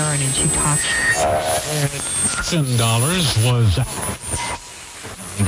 Aaron and she talked. Ten dollars was. You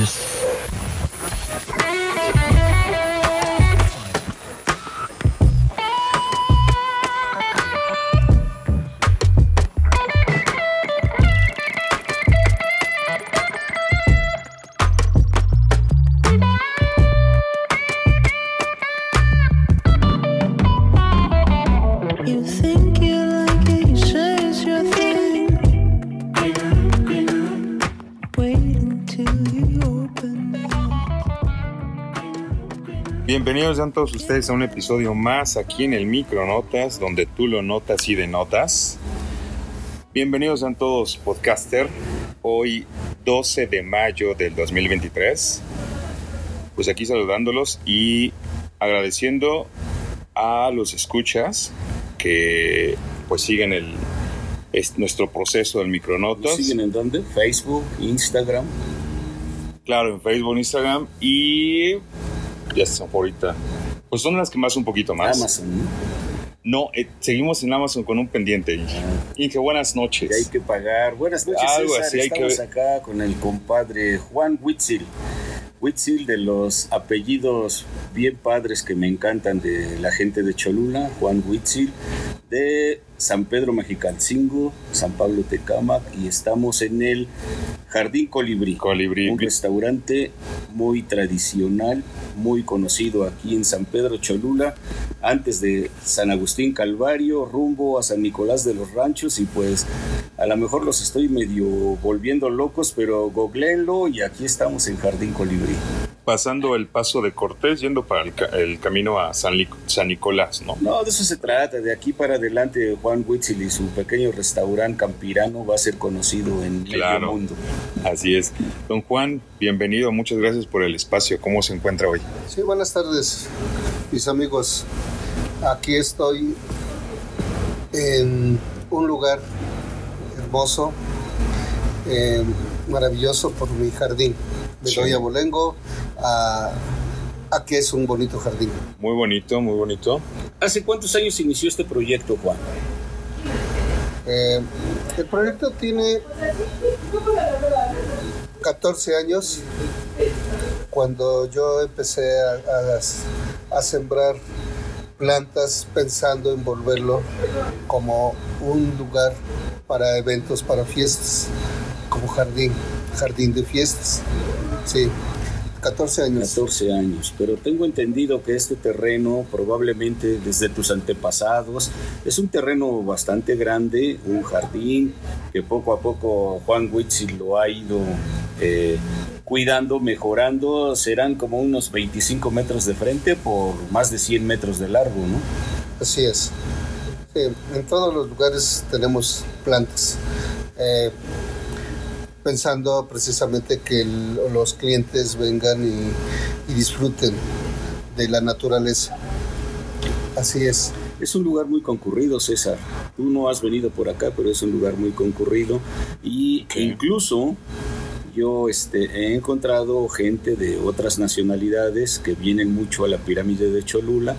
Bienvenidos sean todos ustedes a un episodio más aquí en el Micronotas, donde tú lo notas y denotas. Bienvenidos sean todos, podcaster. Hoy, 12 de mayo del 2023. Pues aquí saludándolos y agradeciendo a los escuchas que pues siguen el, es nuestro proceso del Micronotas. ¿Siguen en dónde? Facebook, Instagram. Claro, en Facebook, Instagram y ya por ahorita. Pues son las que más un poquito más. Amazon. ¿no? No, eh, seguimos en Amazon con un pendiente. Inge, buenas noches. Que hay que pagar. Buenas noches, Algo César. así, hay que Estamos acá con el compadre Juan Huitzil. Huitzil de los apellidos bien padres que me encantan de la gente de Cholula, Juan Huitzil, de San Pedro Mexicalcingo, San Pablo Tecámac, y estamos en el Jardín Colibrí. Colibrí. Un restaurante muy tradicional, muy conocido aquí en San Pedro Cholula, antes de San Agustín Calvario, rumbo a San Nicolás de los Ranchos y pues a lo mejor los estoy medio volviendo locos, pero googleenlo y aquí estamos en Jardín Colibrí. Pasando el paso de Cortés, yendo para el, ca- el camino a San, San Nicolás, ¿no? No, de eso se trata, de aquí para adelante Juan Huitzil y su pequeño restaurante campirano va a ser conocido en Claro. medio mundo. Así es. Don Juan, bienvenido. Muchas gracias por el espacio. ¿Cómo se encuentra hoy? Sí, buenas tardes, mis amigos. Aquí estoy en un lugar hermoso, eh, maravilloso por mi jardín. Me Sí. Bolengo, a, a que es un bonito jardín. Muy bonito, muy bonito. ¿Hace cuántos años inició este proyecto, Juan? Eh, el proyecto tiene 14 años. Cuando yo empecé a, a- a sembrar plantas pensando en volverlo como un lugar para eventos, para fiestas, como jardín, jardín de fiestas. Sí, 14 años. 14 años, pero tengo entendido que este terreno probablemente desde tus antepasados es un terreno bastante grande, un jardín que poco a poco Juan Huitzil lo ha ido eh, cuidando, mejorando, serán como unos 25 metros de frente por más de 100 metros de largo, ¿no? Así es. Sí, en todos los lugares tenemos plantas. Eh, pensando precisamente que el- los clientes vengan y, y disfruten de la naturaleza. Así es. Es un lugar muy concurrido, César. Tú no has venido por acá, pero es un lugar muy concurrido. Y Ok. incluso yo este, he encontrado gente de otras nacionalidades que vienen mucho a la pirámide de Cholula.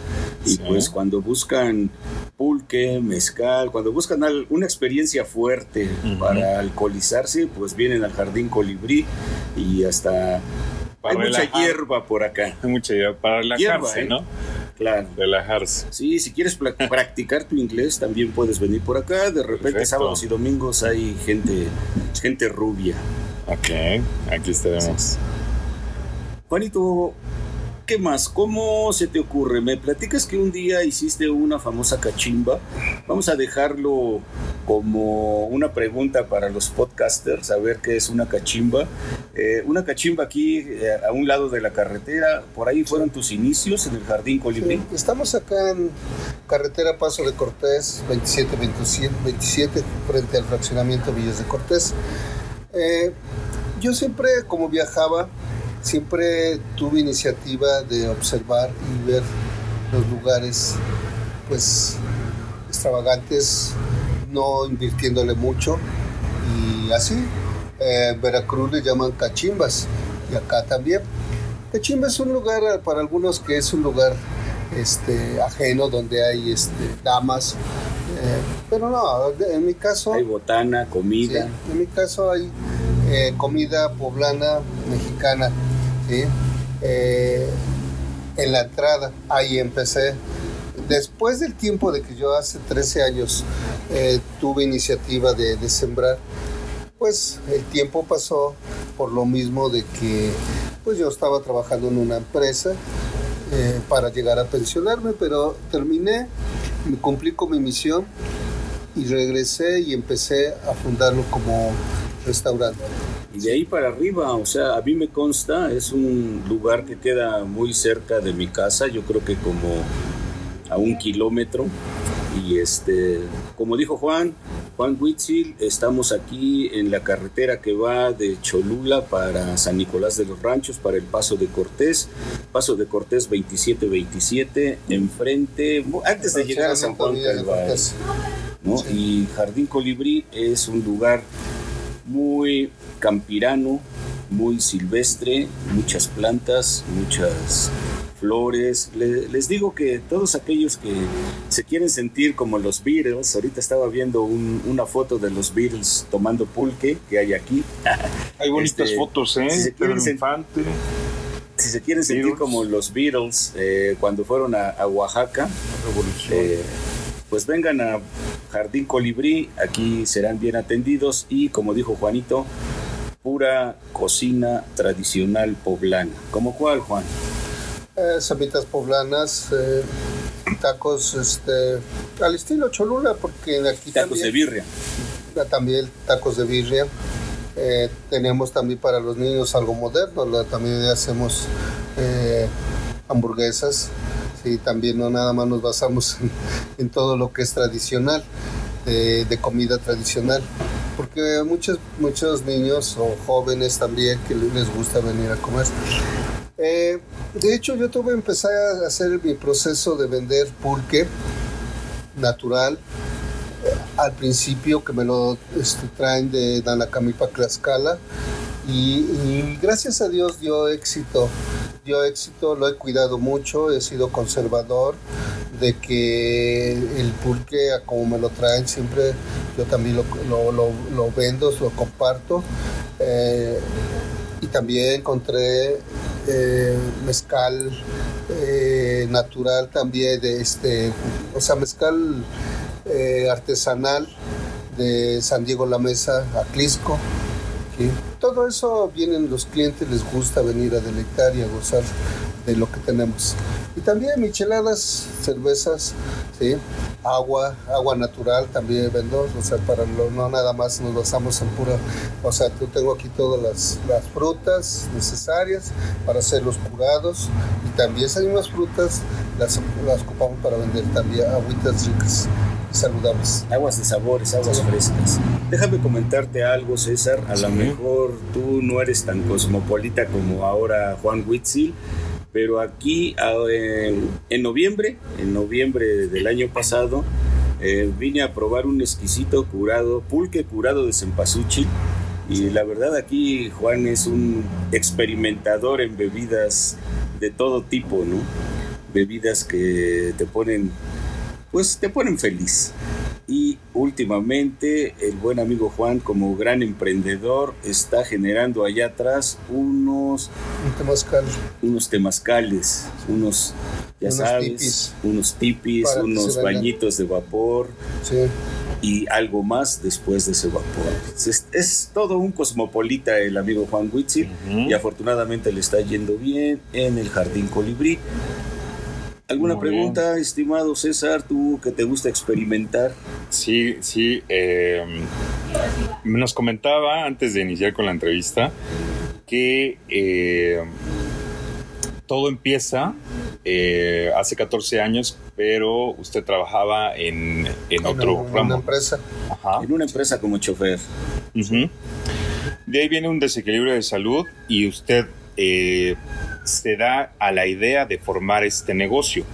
Y Sí. pues cuando buscan pulque, mezcal, cuando buscan una experiencia fuerte para alcoholizarse, pues vienen al Jardín Colibrí y hasta... Para hay mucha hierba por acá. Hay mucha idea para relajarse, Hierba, ¿eh? ¿no? Claro. Relajarse. Sí, si quieres practicar tu inglés, también puedes venir por acá. De repente, Perfecto. sábados y domingos hay gente, gente rubia. Ok, aquí estaremos. Juanito, ¿qué más? ¿Cómo se te ocurre? Me platicas que un día hiciste una famosa cachimba. Vamos a dejarlo como una pregunta para los podcasters, a ver qué es una cachimba. Eh, una cachimba aquí eh, a un lado de la carretera, por ahí fueron tus inicios en el Jardín Colibrí. Sí, Estamos acá en carretera Paso de Cortés, 27-27, 27, frente al fraccionamiento Villas de Cortés. Eh, yo siempre, como viajaba, siempre tuve iniciativa de observar y ver los lugares, pues, extravagantes, no invirtiéndole mucho. Y así, eh, en Veracruz le llaman cachimbas, y acá también. Cachimba es un lugar eh, para algunos que es un lugar este, ajeno donde hay este, damas Eh, pero no, en mi caso... Hay botana, Sí, comida. en mi caso hay eh, comida poblana mexicana, ¿sí? Eh, en la entrada, ahí empecé. Después del tiempo de que yo hace 13 años eh, tuve iniciativa de, de sembrar, pues el tiempo pasó por lo mismo de que pues yo estaba trabajando en una empresa eh, para llegar a pensionarme, pero terminé, me cumplí con mi misión y regresé y empecé a fundarlo como restaurante. Y de ahí para arriba, o sea, a mí me consta, es un lugar que queda muy cerca de mi casa, yo creo que como a un kilómetro. Y este, como dijo Juan, Juan Huitzil, estamos aquí en la carretera que va de Cholula para San Nicolás de los Ranchos, para el Paso de Cortés, Paso de Cortés 2727, enfrente, antes de llegar a San Juan Calvario. ¿no? Y Jardín Colibrí es un lugar muy campirano, muy silvestre, muchas plantas, muchas flores. Le- les digo que todos aquellos que se quieren sentir como los Beatles, ahorita estaba viendo un- una foto de los Beatles tomando pulque que hay aquí. Hay bonitas Este, fotos, ¿eh? si se quieren Infante. Si se quieren sentir Beatles. como los Beatles eh, cuando fueron a, a Oaxaca, eh, pues vengan a Jardín Colibrí, aquí serán bien atendidos y como dijo Juanito, pura cocina tradicional poblana. ¿Como cuál, Juan? Eh, poblanas, eh, tacos este, al estilo Cholula, porque aquí Tacos de birria. también tacos de birria. Eh, tenemos también para los niños algo moderno, la- también hacemos eh, hamburguesas. Sí, también no nada más nos basamos en, en todo lo que es tradicional, de comida tradicional, porque muchos, muchos niños o jóvenes también que les gusta venir a comer. Eh, de hecho, yo tuve que empezar a hacer mi proceso de vender pulque natural. eh, al principio que me lo este, traen de Nanacamipa, Tlaxcala. Y, gracias a Dios dio éxito. Dio éxito, lo he cuidado mucho, he sido conservador de que el pulque, como me lo traen, siempre yo también lo, lo- lo- vendo, lo comparto. Eh, y también encontré eh, mezcal eh, natural también de este o sea mezcal artesanal de San Diego La Mesa Aclisco ¿sí? Todo eso vienen los clientes les gusta venir a deleitar y a gozar de lo que tenemos y también micheladas cervezas ¿sí? agua agua natural también vendo o sea para lo- no nada más nos basamos en pura o sea yo tengo aquí todas las, las frutas necesarias para hacer los curados y también esas mismas frutas las, las ocupamos para vender también agüitas ricas y saludables Aguas de sabores, aguas Sí. frescas. Déjame comentarte algo, César. A lo Sí. mejor tú no eres tan cosmopolita como ahora Juan Huitzil, pero aquí a- en, en noviembre, en noviembre del año pasado, eh, vine a probar un exquisito curado, pulque curado de cempasúchil. Y la verdad aquí Juan es un experimentador en bebidas de todo tipo, ¿no? Bebidas que te ponen pues te ponen feliz. Y últimamente el buen amigo Juan, como gran emprendedor, está generando allá atrás unos, un temazcal unos temazcales, unos, ya Unos sabes, tipis. unos tipis, Para unos bañitos de vapor sí y algo más después de ese vapor. Es, es todo un cosmopolita el amigo Juan Huitzil Ujú. y afortunadamente le está yendo bien en el Jardín Colibrí. ¿Alguna Muy pregunta, estimado César, tú que te gusta experimentar? Sí, sí. eh, nos comentaba antes de iniciar con la entrevista que eh, todo empieza eh, hace 14 años, pero usted trabajaba en, en otro en una ramo. empresa Ajá. En una empresa como chofer. Ujú. De ahí viene un desequilibrio de salud y usted eh, se da a la idea de formar este negocio.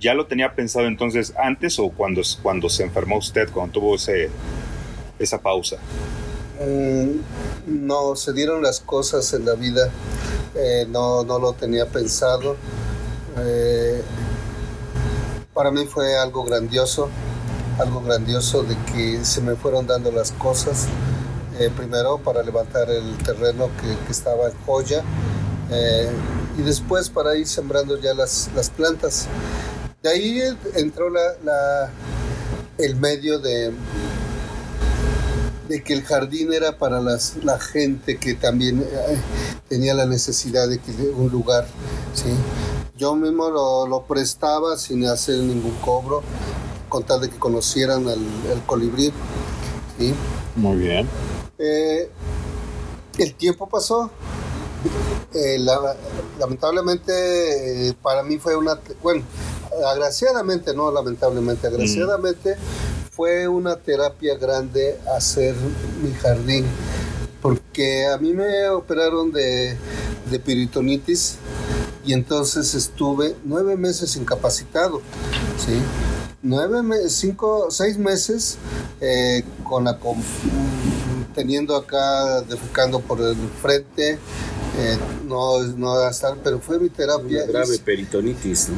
¿Ya lo tenía pensado entonces antes o cuando, cuando se enfermó usted, cuando tuvo ese, esa pausa? Mm, no se dieron las cosas en la vida eh, no, no lo tenía pensado Eh, para mí fue algo grandioso algo grandioso de que se me fueron dando las cosas. Eh, primero para levantar el terreno que, estaba en joya y después para ir sembrando ya las, las plantas. De ahí entró la, la- el medio de, de que el jardín era para las, la gente que también eh, tenía la necesidad de que de un lugar. ¿sí? Yo mismo lo, lo prestaba sin hacer ningún cobro, con tal de que conocieran al, al colibrí. ¿sí? Muy bien. Eh, el tiempo pasó. Eh, la- lamentablemente eh, para mí fue una, bueno, agraciadamente, no lamentablemente, agraciadamente fue una terapia grande hacer mi jardín, porque a mí me operaron de, de peritonitis y entonces estuve nueve meses incapacitado, ¿sí? Nueve, cinco, seis meses eh, con la teniendo acá defecando por el frente, eh, no, no gastar, pero fue mi terapia. Una grave peritonitis, ¿no?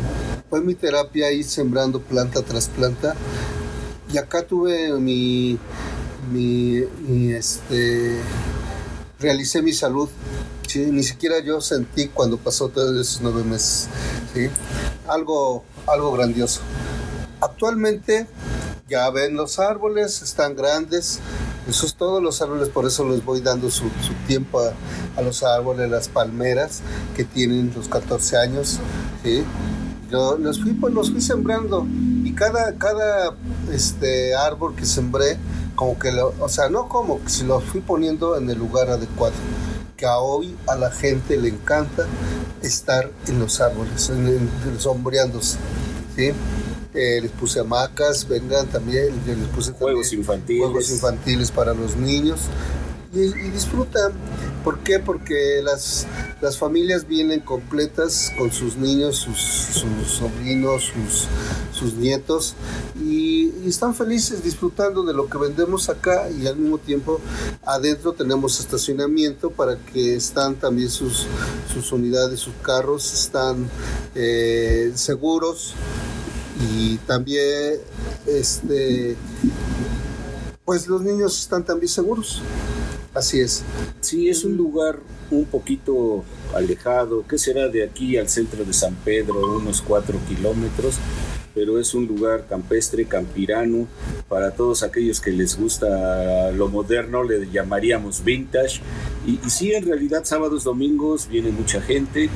fue mi terapia ir sembrando planta tras planta. Y acá tuve mi, mi, mi, este, realicé mi salud. ¿sí? Ni siquiera yo sentí cuando pasó todos esos nueve meses. ¿sí? Algo, algo grandioso. Actualmente ya ven los árboles, están grandes. Eso es todos los árboles, por eso les voy dando su, su tiempo a, a los árboles, las palmeras que tienen los 14 años. ¿sí? Yo los fui, pues, los fui sembrando y cada, cada este, árbol que sembré, como que, lo, o sea, no como, se los fui poniendo en el lugar adecuado. Que a hoy a la gente le encanta estar en los árboles, en, en- sombreándose. ¿sí? Eh, les puse hamacas, vengan también, les puse Juegos también infantiles. juegos infantiles para los niños y, y disfrutan. ¿Por qué? Porque las, las familias vienen completas con sus niños, sus, sus sobrinos, sus, sus nietos y, y están felices disfrutando de lo que vendemos acá y al mismo tiempo adentro tenemos estacionamiento para que están también sus, sus unidades, sus carros están eh, seguros y también este pues los niños están también seguros así es Sí, es un lugar un poquito alejado. ¿Qué será de aquí al centro de San Pedro? Unos cuatro kilómetros. Pero es un lugar campestre, campirano, para todos aquellos que les gusta lo moderno, le llamaríamos vintage. Y, y sí, en realidad sábados, domingos viene mucha gente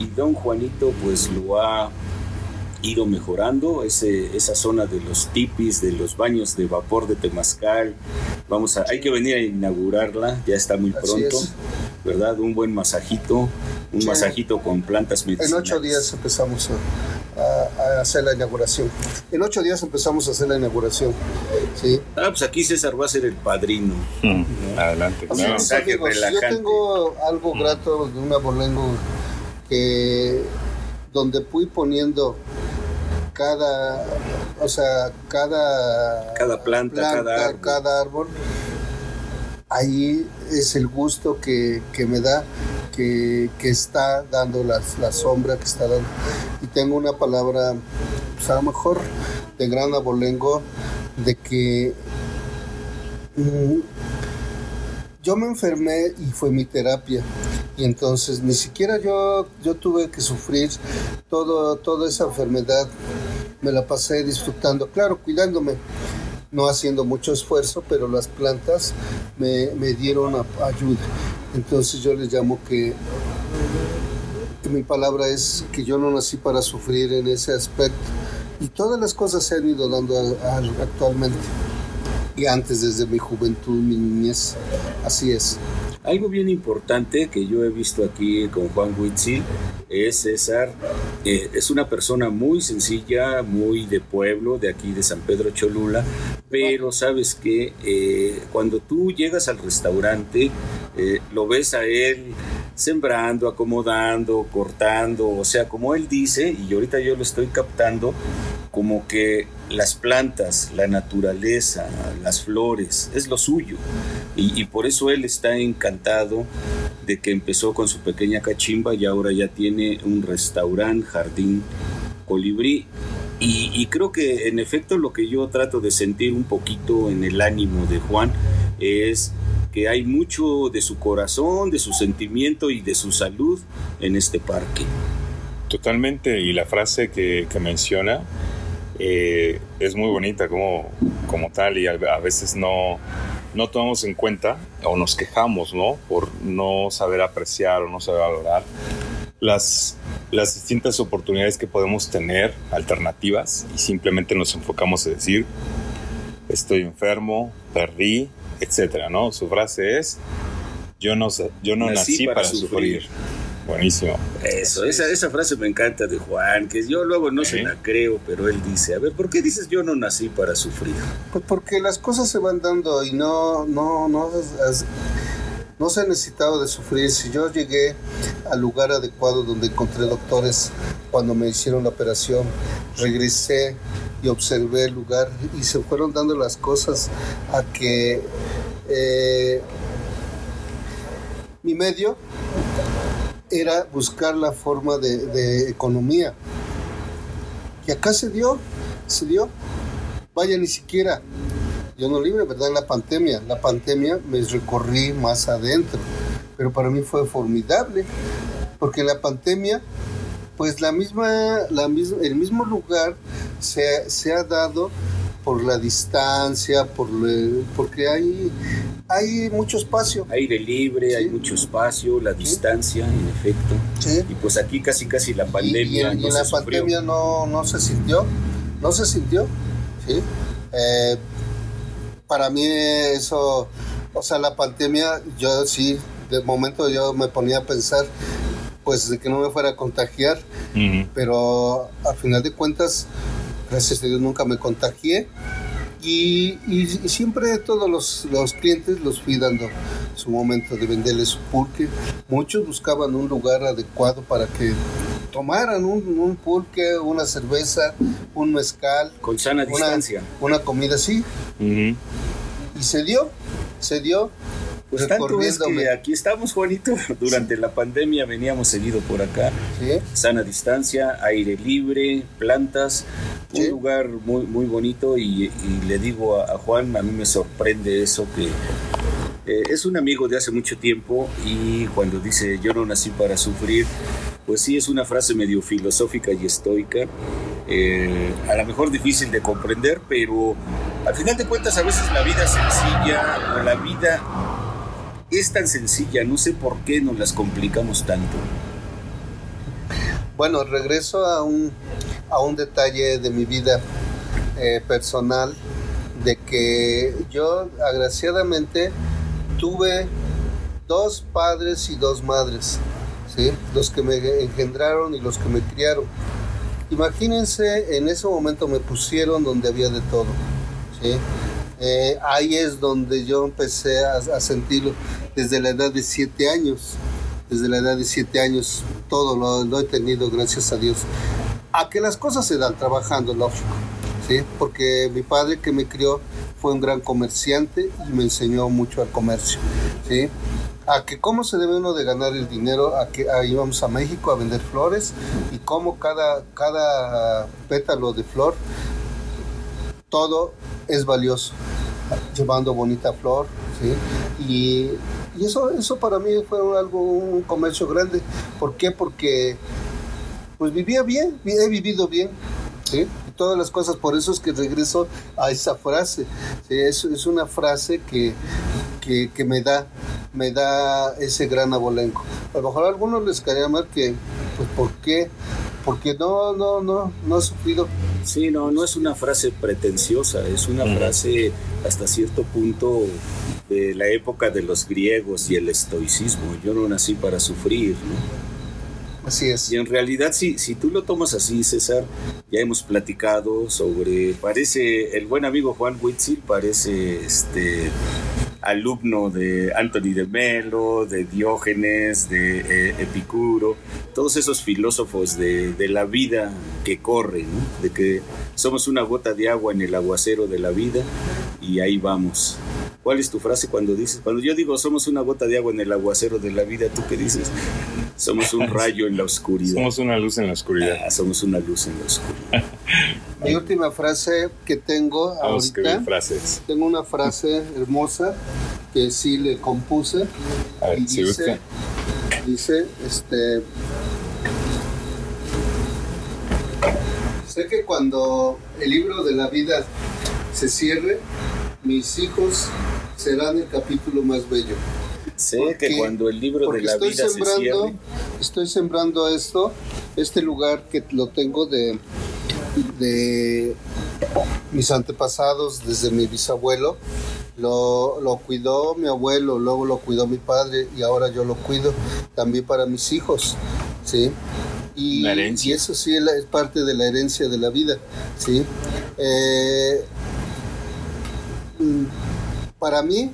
y don Juanito pues lo ha ido mejorando, ese, esa zona de los tipis, de los baños de vapor de Temazcal. Vamos a, hay que venir a inaugurarla, ya está muy Así pronto, es. ¿verdad? Un buen masajito, un Sí. masajito con plantas en medicinales. ocho días empezamos a, a- a hacer la inauguración en ocho días empezamos a hacer la inauguración sí Ah, pues aquí César va a ser el padrino. Mm, Adelante. Así claro. es, amigos. Yo tengo algo grato de un abolengo que donde fui poniendo cada, o sea, cada Cada planta, cada árbol. cada árbol, ahí es el gusto que, que me da, que, que está dando la, la sombra que está dando. Y tengo una palabra, pues a lo mejor de gran abolengo, de que mm, yo me enfermé y fue mi terapia. Y entonces ni siquiera yo, yo tuve que sufrir todo, toda esa enfermedad. Me la pasé disfrutando, claro, cuidándome, no haciendo mucho esfuerzo, pero las plantas me, dieron ayuda. Entonces yo les llamo que, que mi palabra es que yo no nací para sufrir en ese aspecto. Y todas las cosas se han ido dando a- actualmente. Y antes, desde mi juventud, mi niñez. Así es. Algo bien importante que yo he visto aquí con Juan Huitzil es César, eh, es una persona muy sencilla, muy de pueblo, de aquí de San Pedro Cholula, pero sabes que eh, cuando tú llegas al restaurante, eh, lo ves a él sembrando, acomodando, cortando, o sea, como él dice, y ahorita yo lo estoy captando, como que las plantas, la naturaleza, las flores, es lo suyo. Y, por eso él está encantado de que empezó con su pequeña cachimba y ahora ya tiene un restaurante, jardín colibrí. Y, creo que en efecto lo que yo trato de sentir un poquito en el ánimo de Juan es que hay mucho de su corazón, de su sentimiento y de su salud en este parque. Totalmente, y la frase que menciona eh, es muy bonita como, como tal y a, a veces no, no tomamos en cuenta o nos quejamos, ¿no? Por no saber apreciar o no saber valorar las, las distintas oportunidades que podemos tener, alternativas, y simplemente nos enfocamos en decir, estoy enfermo, perdí, etcétera, ¿no? Su frase es, yo no, yo no nací, para, sufrir. Buenísimo. Eso, esa, esa frase me encanta de Juan, que yo luego no se la creo, pero él dice, a ver, ¿por qué dices yo no nací para sufrir? Pues porque las cosas se van dando y no, no, no, no se ha necesitado de sufrir. Si yo llegué al lugar adecuado donde encontré doctores cuando me hicieron la operación, regresé y observé el lugar y se fueron dando las cosas a que eh, mi medio era buscar la forma de, economía. Y acá se dio, se dio. Vaya, ni siquiera yo no libre, ¿verdad? En la pandemia. La pandemia me recorrí más adentro, pero para mí fue formidable, porque en la pandemia, pues la misma, la misma, el mismo lugar se, se ha dado por la distancia, por le- porque hay, hay mucho espacio. Aire libre, hay mucho espacio, la distancia, en efecto. ¿sí? Y pues aquí casi casi la Y- pandemia y, y no en se la sufrió. pandemia no, no se sintió, no se sintió, ¿sí? Eh, para mí eso, o sea, la pandemia, yo sí, de momento yo me ponía a pensar, pues de que no me fuera a contagiar, pero a final de cuentas, gracias a Dios nunca me contagié. Y, y- y siempre todos los, los clientes los fui dando su momento de venderles su pulque. Muchos buscaban un lugar adecuado para que tomaran un, un pulque, una cerveza, un mezcal, Con sana una, distancia. una comida así. Ujú. Y se dio, se dio. Pues tanto es que aquí estamos, Juanito. Durante la pandemia veníamos seguido por acá. ¿sí? Sana distancia, aire libre, plantas, un Sí. lugar muy, muy bonito y, y le digo a, a Juan, a mí me sorprende eso que eh, es un amigo de hace mucho tiempo y cuando dice yo no nací para sufrir, pues sí es una frase medio filosófica y estoica, eh, a lo mejor difícil de comprender, pero al final de cuentas a veces la vida sencilla o la vida es tan sencilla, no sé por qué nos las complicamos tanto. Bueno, regreso a un, a un detalle de mi vida eh, personal, de que yo agraciadamente tuve dos padres y dos madres, ¿sí? los que me engendraron y los que me criaron. Imagínense, en ese momento me pusieron donde había de todo. ¿sí? Eh, ahí es donde yo empecé a, sentirlo desde la edad de siete años. Desde la edad de siete años todo lo, lo he tenido, gracias a Dios. A que las cosas se dan trabajando, lógico. ¿sí? Porque mi padre que me crió fue un gran comerciante y me enseñó mucho al comercio. ¿sí? A que cómo se debe uno de ganar el dinero, a que a, íbamos a México a vender flores y cómo cada, cada pétalo de flor, todo es valioso, llevando bonita flor, ¿sí? Y, y eso, eso para mí fue algo, un comercio grande. ¿Por qué? Porque pues vivía bien, he vivido bien, ¿sí? Todas las cosas, por eso es que regreso a esa frase. ¿sí? Es, es una frase que, que, que me da me da ese gran abolenco. A mejor a algunos les caería mal que, pues, ¿por qué? Porque no, no, no, no he sufrido. Sí, no, no es una frase pretenciosa, es una frase hasta cierto punto de la época de los griegos y el estoicismo. Yo no nací para sufrir, ¿no? Así es. Y en realidad, si, si tú lo tomas así, César, ya hemos platicado sobre, parece, el buen amigo Juan Huitzil parece este alumno de Anthony de Melo, de Diógenes, de eh, Epicuro, todos esos filósofos de, de la vida que corre, ¿no? de que somos una gota de agua en el aguacero de la vida y ahí vamos. ¿Cuál es tu frase cuando dices? Cuando yo digo somos una gota de agua en el aguacero de la vida, ¿tú qué dices? Somos un rayo en la oscuridad. Somos una luz en la oscuridad. Ah, somos una luz en la oscuridad. Mi última frase que tengo Vamos ahorita, frases. tengo una frase hermosa que sí le compuse A ver, y si dice, gusta. dice, este, sé que cuando el libro de la vida se cierre, mis hijos serán el capítulo más bello. Sé Porque- que cuando el libro de la estoy vida se sembrando, cierre, estoy sembrando esto, este lugar que lo tengo de, de mis antepasados, desde mi bisabuelo. Lo, lo cuidó mi abuelo, luego lo cuidó mi padre y ahora yo lo cuido también para mis hijos, ¿sí? Y, eso sí es parte de la herencia de la vida, ¿sí? Eh, mm, para mí,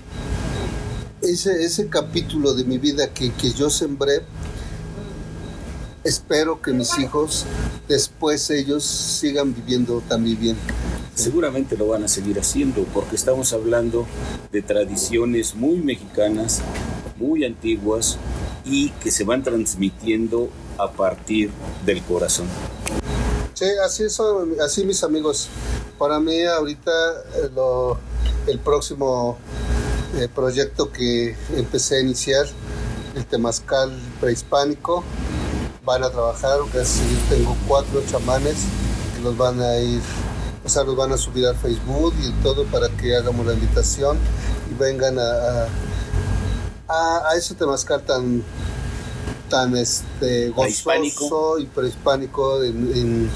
ese, ese capítulo de mi vida que, que yo sembré, espero que mis hijos, después ellos sigan viviendo también bien. seguramente lo van a seguir haciendo porque estamos hablando de tradiciones muy mexicanas, muy antiguas y que se van transmitiendo a partir del corazón. Sí, así son, así mis amigos. Para mí ahorita eh, lo- el próximo eh, proyecto que empecé a iniciar, el temazcal prehispánico, van a trabajar, casi tengo cuatro chamanes que los van a ir, o sea, los van a subir al Facebook y todo para que hagamos la invitación y vengan a, a, a- ese temazcal tan tan este Prehispánico. gozoso y prehispánico en, en-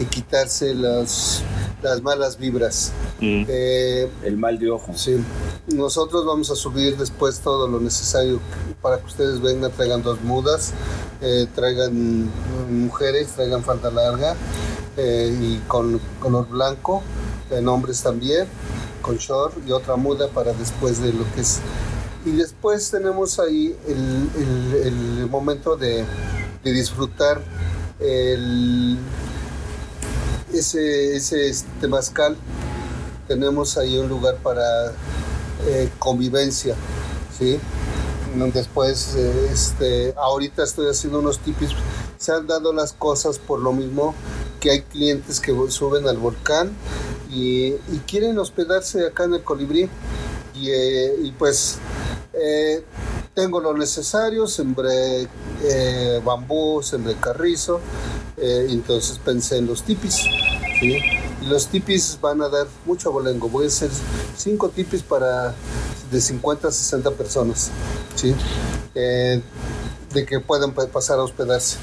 en quitarse las, las malas vibras. Mm. Eh, El mal de ojo. Sí, nosotros vamos a subir después todo lo necesario para que ustedes vengan, traigan dos mudas, eh, traigan mujeres, traigan falda larga eh, y con color blanco, en hombres también, con short y otra muda para después de lo que es. Y después tenemos ahí el, el- el momento de, de disfrutar el, ese, ese temazcal tenemos ahí un lugar para eh, convivencia, ¿sí? Después, eh, este, ahorita estoy haciendo unos tipis, se han dado las cosas por lo mismo que hay clientes que suben al volcán y, quieren hospedarse acá en el colibrí y, eh, y pues tengo lo necesario, sembré bambú, sembré carrizo, eh, entonces pensé en los tipis, ¿sí? Y los tipis van a dar mucho abolengo. Voy a hacer cinco tipis para de 50 a 60 personas, ¿sí? Eh, de que puedan pa- pasar a hospedarse.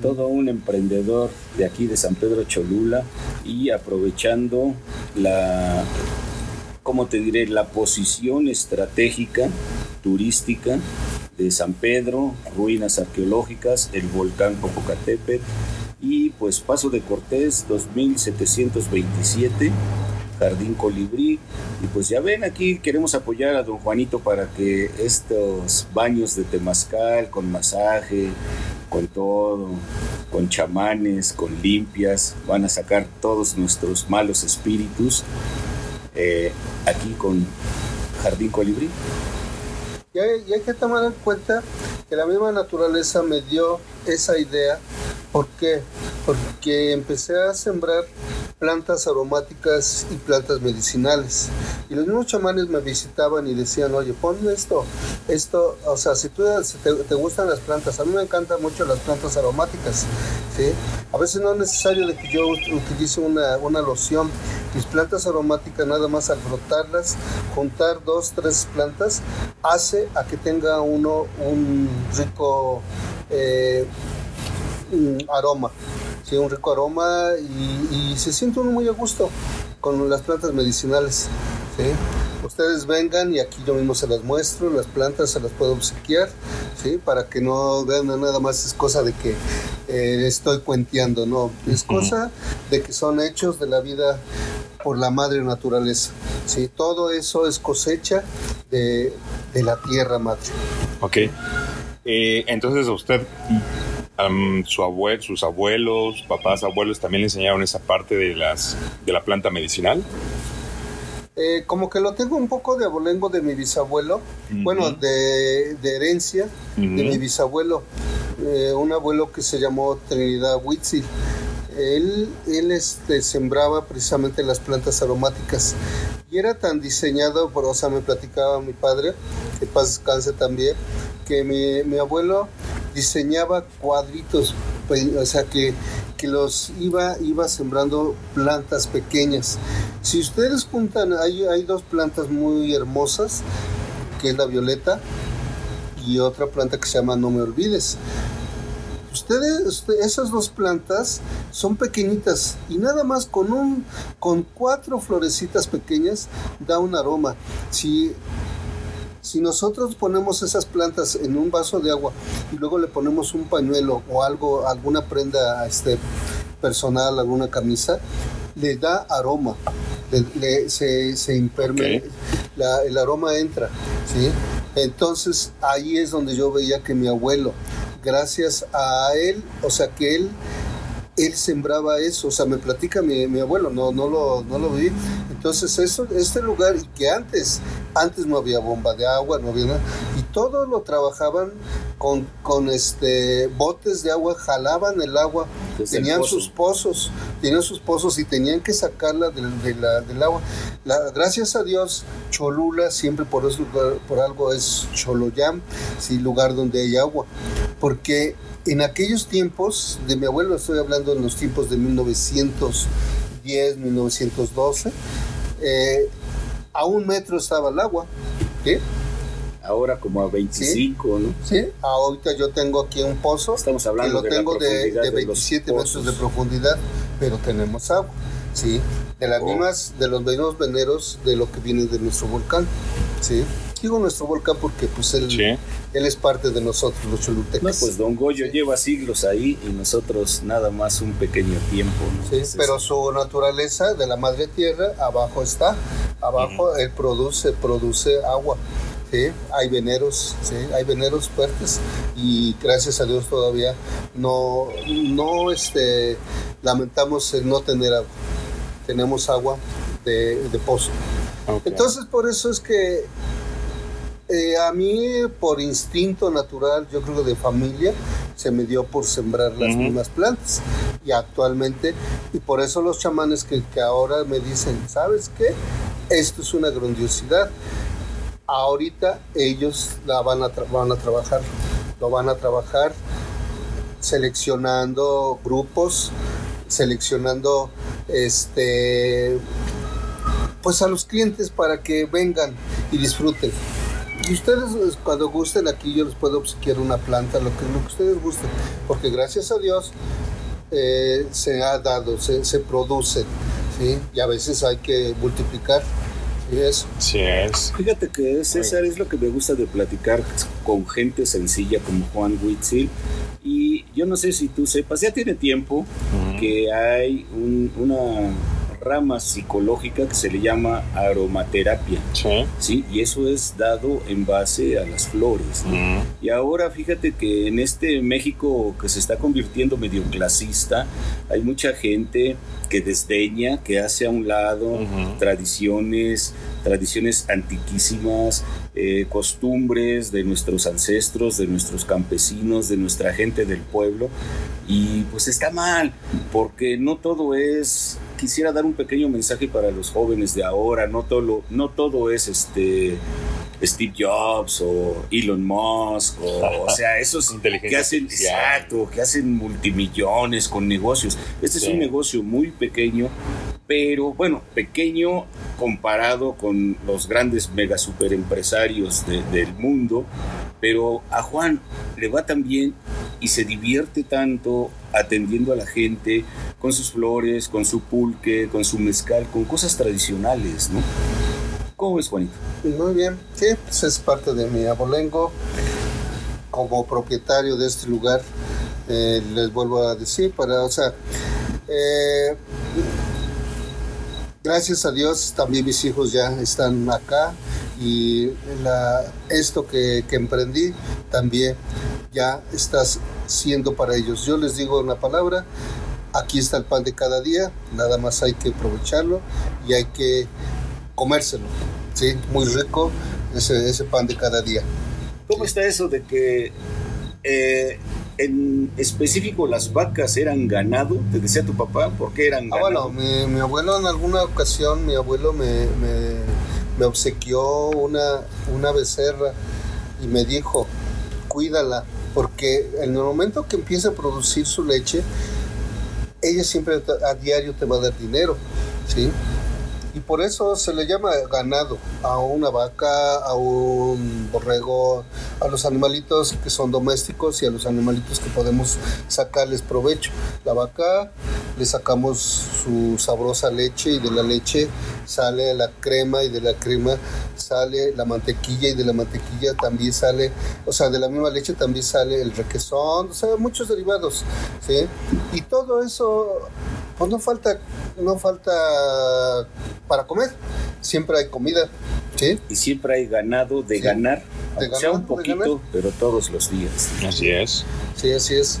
todo un emprendedor de aquí de San Pedro Cholula y aprovechando la, ¿cómo te diré? La posición estratégica turística de San Pedro, ruinas arqueológicas, el volcán Popocatépetl y pues Paso de Cortés 2727. Jardín Colibrí. Y pues ya ven, aquí queremos apoyar a don Juanito para que estos baños de temazcal con masaje, con todo, con chamanes, con limpias, van a sacar todos nuestros malos espíritus eh, aquí con Jardín Colibrí. Y hay, que tomar en cuenta que la misma naturaleza me dio esa idea. ¿Por qué? Porque empecé a sembrar plantas aromáticas y plantas medicinales. Y los mismos chamanes me visitaban y decían, oye, pon esto, esto, o sea, si tú si te, te gustan las plantas, a mí me encantan mucho las plantas aromáticas, ¿sí? A veces no es necesario de que yo ut- utilice una, una loción. Mis plantas aromáticas, nada más al frotarlas, juntar dos, tres plantas, hace a que tenga uno un rico eh, un aroma, ¿sí? un rico aroma y, y se siente uno muy a gusto con las plantas medicinales. ¿sí? Ustedes vengan y aquí yo mismo se las muestro, las plantas se las puedo obsequiar, ¿sí? para que no vean nada más es cosa de que eh, estoy cuenteando, no, es cosa de que son hechos de la vida por la madre naturaleza. ¿sí? Todo eso es cosecha de, de la tierra madre. Ok. Eh, entonces usted, su abuelo, sus abuelos, papás, abuelos también le enseñaron esa parte de las de la planta medicinal. Eh, como que lo tengo un poco de abolengo de mi bisabuelo, bueno, de, de herencia de mi bisabuelo, eh, un abuelo que se llamó Trinidad Huitzil. él, él este, sembraba precisamente las plantas aromáticas y era tan diseñado, por, o sea, me platicaba mi padre, que paz descanse también, que mi, mi abuelo diseñaba cuadritos, pues, o sea, que, que los iba, iba sembrando plantas pequeñas. Si ustedes juntan, hay, hay dos plantas muy hermosas, que es la violeta y otra planta que se llama No me olvides. Ustedes, usted- esas dos plantas son pequeñitas y nada más con un, con cuatro florecitas pequeñas da un aroma. Si nosotros ponemos esas plantas en un vaso de agua y luego le ponemos un pañuelo o algo, alguna prenda este, personal, alguna camisa, le da aroma, le- le- se, se la- el aroma entra, ¿sí? Entonces ahí es donde yo veía que mi abuelo, gracias a él, o sea que él, él sembraba eso, o sea, me platica mi, mi abuelo, no, no, lo, no lo vi. Entonces eso, este lugar, y que antes, antes no había bomba de agua, no había nada, y todo lo trabajaban con, con este botes de agua, jalaban el agua, Desde tenían sus pozos, tenían sus pozos y tenían que sacarla del, de la- del agua. La- gracias a Dios, Cholula siempre por, eso, por algo es Choloyam, sí, lugar donde hay agua. Porque en aquellos tiempos, de mi abuelo estoy hablando en los tiempos de 1910, 1912, eh, a un metro estaba el agua. ¿sí? Ahora como a 25, ¿no? ¿Sí? Ahorita yo tengo aquí un pozo Estamos que hablando lo de la tengo de, de de los 27 metros de profundidad, pero tenemos agua, ¿sí? De las Oh. mismas, de los mismos veneros de lo que viene de nuestro volcán, ¿sí? Digo nuestro volcán porque pues él, Sí. él es parte de nosotros, los cholultecas. No, pues Don Goyo Sí. lleva siglos ahí y nosotros nada más un pequeño tiempo, ¿no? Sí, Entonces, pero su naturaleza de la madre tierra abajo está, abajo él produce, produce agua. ¿sí? Hay veneros, ¿sí? hay veneros fuertes y gracias a Dios todavía no, no este, lamentamos el no tener agua. Tenemos agua de, de pozo. Ok. Entonces por eso es que eh, a mí por instinto natural, yo creo que de familia, se me dio por sembrar las Ujú. mismas plantas. Y actualmente, y por eso los chamanes que, que ahora me dicen, ¿sabes qué? Esto es una grandiosidad. Ahorita ellos la van a, van a trabajar, lo van a trabajar seleccionando grupos, seleccionando este pues a los clientes para que vengan y disfruten. Y ustedes pues, cuando gusten aquí yo les puedo obsequiar una planta, lo que, lo que ustedes gusten, porque gracias a Dios eh, se ha dado, se, se produce, ¿sí? y a veces hay que multiplicar. Y eso. Sí es. Fíjate que César es lo que me gusta de platicar con gente sencilla como Juan Huitzil. Y yo no sé si tú sepas, ya tiene tiempo que hay un- una rama psicológica que se le llama aromaterapia, Sí. ¿sí? Y eso es dado en base a las flores, ¿no? Mm. Y ahora fíjate que en este México que se está convirtiendo medio clasista, hay mucha gente que desdeña, que hace a un lado tradiciones, tradiciones antiquísimas, eh, costumbres de nuestros ancestros, de nuestros campesinos, de nuestra gente del pueblo. Y pues está mal, porque no todo es, quisiera dar un pequeño mensaje para los jóvenes de ahora, no todo, no todo es este... Steve Jobs o Elon Musk o, o sea esos que hacen exacto que hacen multimillones con negocios. Este Sí. es un negocio muy pequeño pero bueno pequeño comparado con los grandes mega super empresarios de- del mundo. Pero a Juan le va tan bien y se divierte tanto atendiendo a la gente con sus flores, con su pulque, con su mezcal, con cosas tradicionales, ¿no? ¿Cómo ves, Juanito? Muy bien, sí, pues es parte de mi abolengo. Como propietario de este lugar, eh, les vuelvo a decir, para, o sea, eh, gracias a Dios también mis hijos ya están acá y la, esto que, que emprendí también ya está siendo para ellos. Yo les digo una palabra, aquí está el pan de cada día, nada más hay que aprovecharlo y hay que comérselo. Sí, muy rico ese, ese pan de cada día. ¿Cómo está eso de que eh, en específico las vacas eran ganado, te decía tu papá, ¿por qué eran Ah, ganado? bueno, mi, mi abuelo en alguna ocasión, mi abuelo me, me, me obsequió una, una becerra y me dijo, cuídala, porque en el momento que empiece a producir su leche, ella siempre a diario te va a dar dinero, ¿sí? Y por eso se le llama ganado a una vaca, a un borrego, a los animalitos que son domésticos y a los animalitos que podemos sacarles provecho. La vaca le sacamos su sabrosa leche y de la leche sale la crema y de la crema sale la mantequilla y de la mantequilla también sale, o sea, de la misma leche también sale el requesón, o sea, muchos derivados, ¿sí? Y todo eso, pues no falta, no falta para comer, siempre hay comida, ¿sí? Y siempre hay ganado de Sí. ganar, De sea un poquito, pero todos los días. Así es. Sí, así es.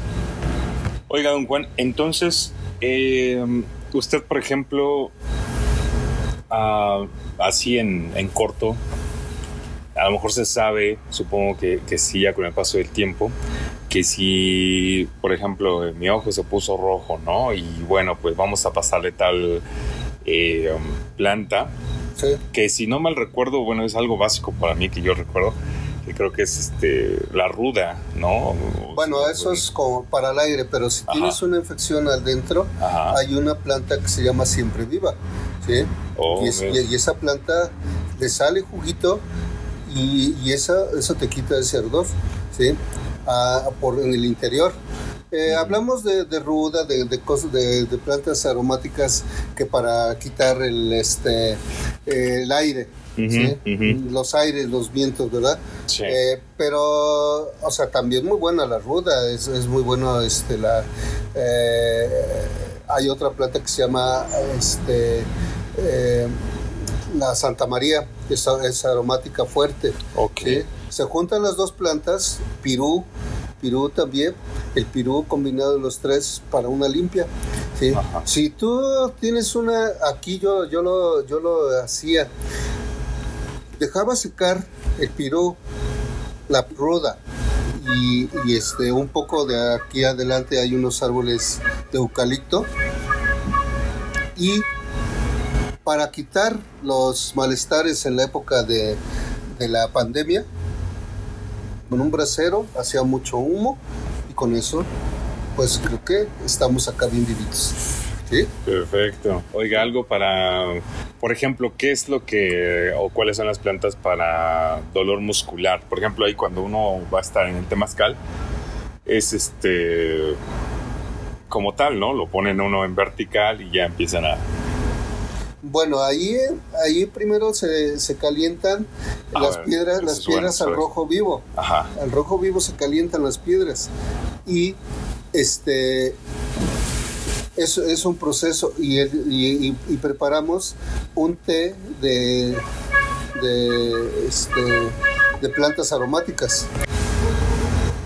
Oiga, don Juan, entonces, eh, usted, por ejemplo, ah, así en, en corto, a lo mejor se sabe, supongo que, que sí, ya con el paso del tiempo, que si, por ejemplo, mi ojo se puso rojo, ¿no? Y bueno, pues vamos a pasarle tal eh, um, planta, Sí. que si no mal recuerdo, bueno, es algo básico para mí que yo recuerdo, que creo que es este la ruda, ¿no? Bueno, eso es como para el aire, pero si Ajá. tienes una infección adentro, Ajá. hay una planta que se llama siempre viva, ¿sí? Oh, es- y esa planta le sale juguito y, y esa, eso te quita ese ardor, ¿sí? Ah, por en el interior. Eh, hablamos de, de ruda, de, de cosas, de, de plantas aromáticas que para quitar el, este, eh, el aire, los aires, los vientos, ¿verdad? Sí. Eh, pero, o sea, también muy buena la ruda, es, es muy bueno este, la... eh, hay otra planta que se llama este, la Santa María, que es, es aromática fuerte. ok. ¿sí? Se juntan las dos plantas, pirú, pirú también, el pirú combinado de los tres para una limpia. Si tú tienes una, aquí yo, yo, lo, yo lo hacía, dejaba secar el pirú, la ruda, y, y, este, un poco de aquí adelante hay unos árboles de eucalipto, y para quitar los malestares en la época de, de la pandemia, con un brasero hacía mucho humo y con eso, pues creo que estamos acá bien vivitos. ¿Sí? Perfecto. Oiga, algo para, por ejemplo, ¿qué es lo que o cuáles son las plantas para dolor muscular? Por ejemplo, ahí cuando uno va a estar en el temazcal, es este como tal, ¿no? Lo ponen uno en vertical y ya empiezan a... Bueno, ahí, ahí primero se, se calientan A las ver, piedras, las bueno piedras al rojo vivo. Ajá. Al rojo vivo se calientan las piedras y este es, es un proceso y, el- y- y- y preparamos un té de, de, este, de plantas aromáticas.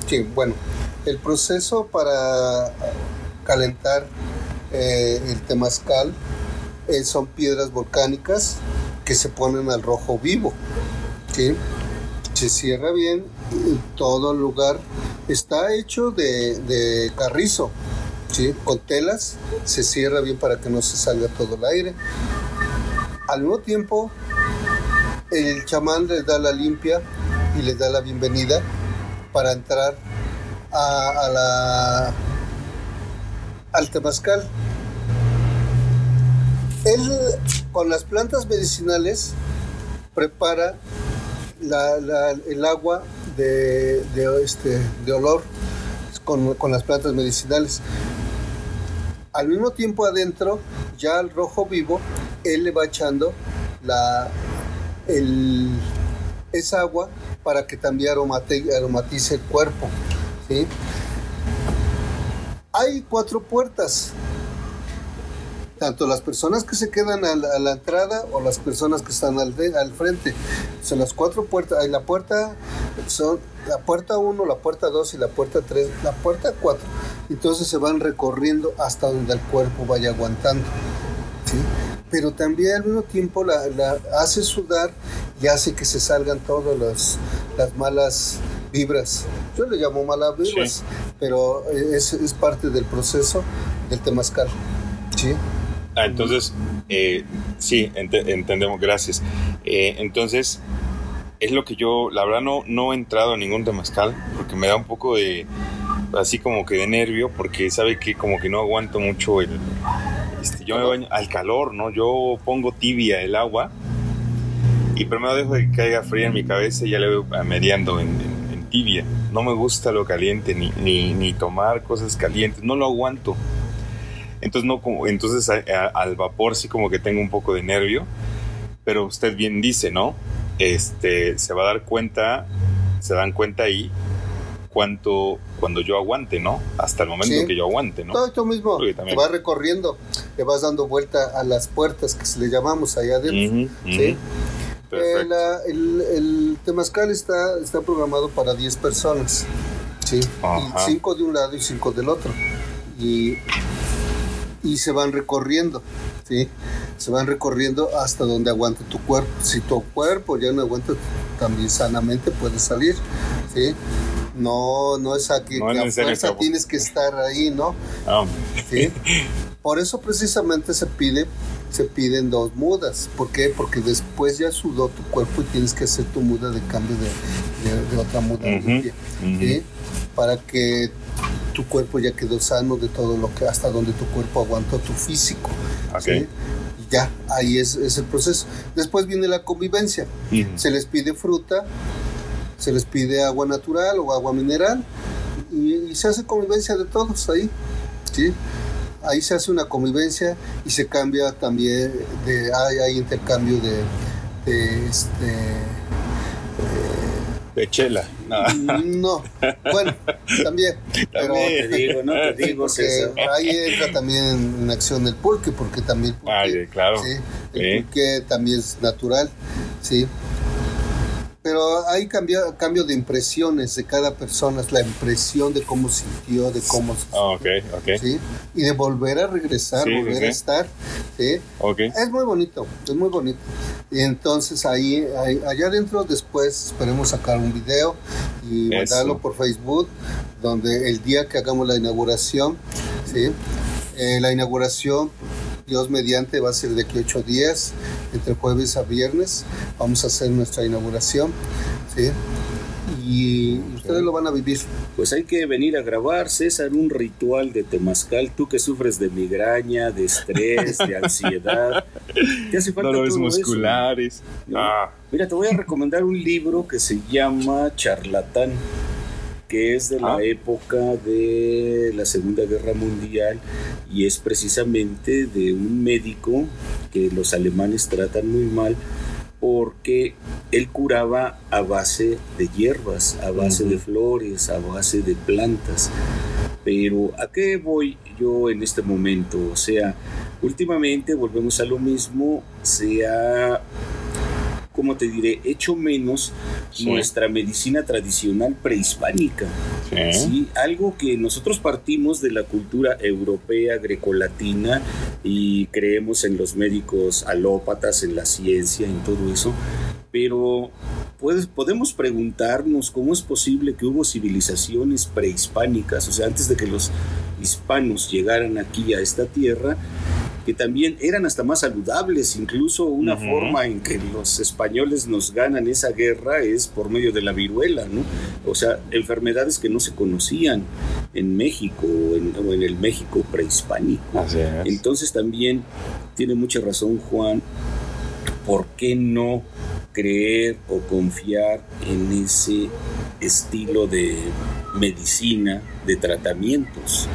Sí, bueno, el proceso para calentar eh, el temazcal eh, son piedras volcánicas que se ponen al rojo vivo. ¿sí? Se cierra bien todo el lugar está hecho de, carrizo, ¿sí? con telas, se cierra bien para que no se salga todo el aire. Al mismo tiempo, el chamán les da la limpia y les da la bienvenida para entrar a, a la, al temazcal. Él, con las plantas medicinales, prepara el agua de, de, este, de olor con, con las plantas medicinales. Al mismo tiempo adentro, ya al rojo vivo, él le va echando la, el, esa agua para que también aromate- aromatice el cuerpo. ¿sí? Hay cuatro puertas tanto las personas que se quedan a la, a la entrada o las personas que están al, de- al frente. Son las cuatro puertas. Hay la puerta, son la puerta 1, la puerta 2 y la puerta 3, la puerta 4. Entonces se van recorriendo hasta donde el cuerpo vaya aguantando. ¿sí? Pero también al mismo tiempo la, la hace sudar y hace que se salgan todas las, las malas vibras. Yo le llamo malas vibras, pero eh, es, es parte del proceso del temazcal. ¿sí? Ah, entonces, eh, sí, ente- entendemos, gracias. Eh, entonces, es lo que yo, la verdad, no, no he entrado a ningún temazcal porque me da un poco de, así como que de nervio, porque sabe que como que no aguanto mucho el, este, yo me baño al calor, ¿no? Yo pongo tibia el agua y primero dejo de que caiga fría en mi cabeza y ya le voy mediando en, en- en tibia. No me gusta lo caliente, ni, ni, ni tomar cosas calientes, no lo aguanto. Entonces, no, como, entonces a- a- al vapor sí como que tengo un poco de nervio, pero usted bien dice, ¿no? Este, se va a dar cuenta, se dan cuenta ahí cuánto, cuando yo aguante, ¿no? Hasta el momento Sí. que yo aguante, ¿no? Todo esto mismo, te vas recorriendo, te vas dando vuelta a las puertas que se le llamamos allá adentro. Ujú, ujú. ¿sí? Perfecto. Eh, el, el temazcal está, está programado para 10 personas, ¿sí? Ajá. 5 de un lado y 5 del otro. Y, y se van recorriendo, ¿sí? Se van recorriendo hasta donde aguante tu cuerpo. Si tu cuerpo ya no aguanta, también sanamente puedes salir, ¿sí? No, no es aquí No es que a necesario fuerza que- tienes que estar ahí, ¿no? Ah, ¿sí? Por eso precisamente se pide, se piden dos mudas. ¿Por qué? Porque después ya sudó tu cuerpo y tienes que hacer tu muda de cambio de, de- de otra muda Ujú, limpia, ujú. ¿sí? Para que tu cuerpo ya quedó sano de todo lo que, hasta donde tu cuerpo aguantó tu físico. ok. ¿sí? Y ya, ahí es, es el proceso. Después viene la convivencia. Se les pide fruta, se les pide agua natural o agua mineral y, y se hace convivencia de todos ahí. ¿sí? Ahí se hace una convivencia y se cambia también, de, hay, hay intercambio de, de este... De chela. Ah, No, bueno, también. Pero También. Te digo, no te digo, porque César. ahí entra también en acción el pulque, porque también pulque, Ah, claro. sí, el Sí. pulque también es natural, sí. Pero hay cambio, cambio de impresiones de cada persona, es la impresión de cómo sintió, de cómo, Ah, ok, ok. sí, y de volver a regresar, Sí, volver a estar, sí. Ok. Es muy bonito, es muy bonito. Y entonces ahí, ahí- allá adentro después esperemos sacar un video y Eso. mandarlo por Facebook, donde el día que hagamos la inauguración, ¿sí? Eh, la inauguración, Dios mediante, va a ser de aquí ocho días, entre jueves a viernes, vamos a hacer nuestra inauguración, ¿sí? Y ustedes lo van a vivir. Pues hay que venir a grabar, César, un ritual de temazcal. Tú que sufres de migraña, de estrés, de ansiedad. Te hace falta Dolores todo eso. musculares. ¿no? Ah, Mira, te voy a recomendar un libro que se llama Charlatán, que es de la Ah. época de la Segunda Guerra Mundial y es precisamente de un médico que los alemanes tratan muy mal porque él curaba a base de hierbas, a base de flores, a base de plantas. Pero ¿a qué voy yo en este momento? O sea, últimamente volvemos a lo mismo, se ha, como te diré, hecho menos Sí. nuestra medicina tradicional prehispánica. sí. ¿sí? Algo que nosotros partimos de la cultura europea, grecolatina, y creemos en los médicos alópatas, en la ciencia, en todo eso, pero pues, podemos preguntarnos cómo es posible que hubo civilizaciones prehispánicas, o sea, antes de que los hispanos llegaran aquí a esta tierra, que también eran hasta más saludables, incluso una forma en que los españoles nos ganan esa guerra es por medio de la viruela, ¿no? O sea, enfermedades que no se conocían en México o en, o en el México prehispánico. Así es. Entonces también tiene mucha razón Juan, ¿por qué no creer o confiar en ese estilo de medicina, de tratamientos?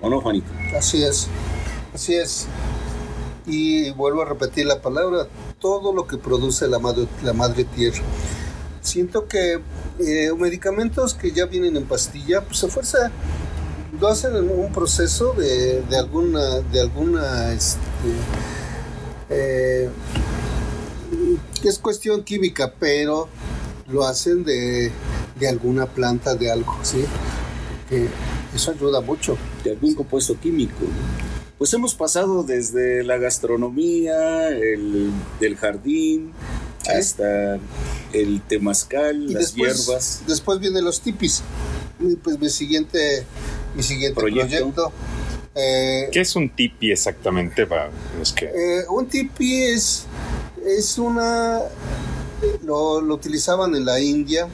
¿O no, Juanito? Así es, así es. Y vuelvo a repetir la palabra, todo lo que produce la madre, la madre tierra. Siento que eh, medicamentos que ya vienen en pastilla, pues a fuerza lo hacen en un proceso de, de alguna, de alguna, este, eh, que es cuestión química, pero lo hacen de, de alguna planta, de algo, ¿sí? Que eso ayuda mucho. de algún compuesto químico. ¿no? Pues hemos pasado desde la gastronomía, el, del jardín, hasta el temazcal, Y las después, hierbas. después vienen los tipis. Y pues mi siguiente, mi siguiente Proyecto. proyecto. eh, ¿Qué es un tipi exactamente para los que... eh, un tipi es, es una... Lo, lo utilizaban en la India,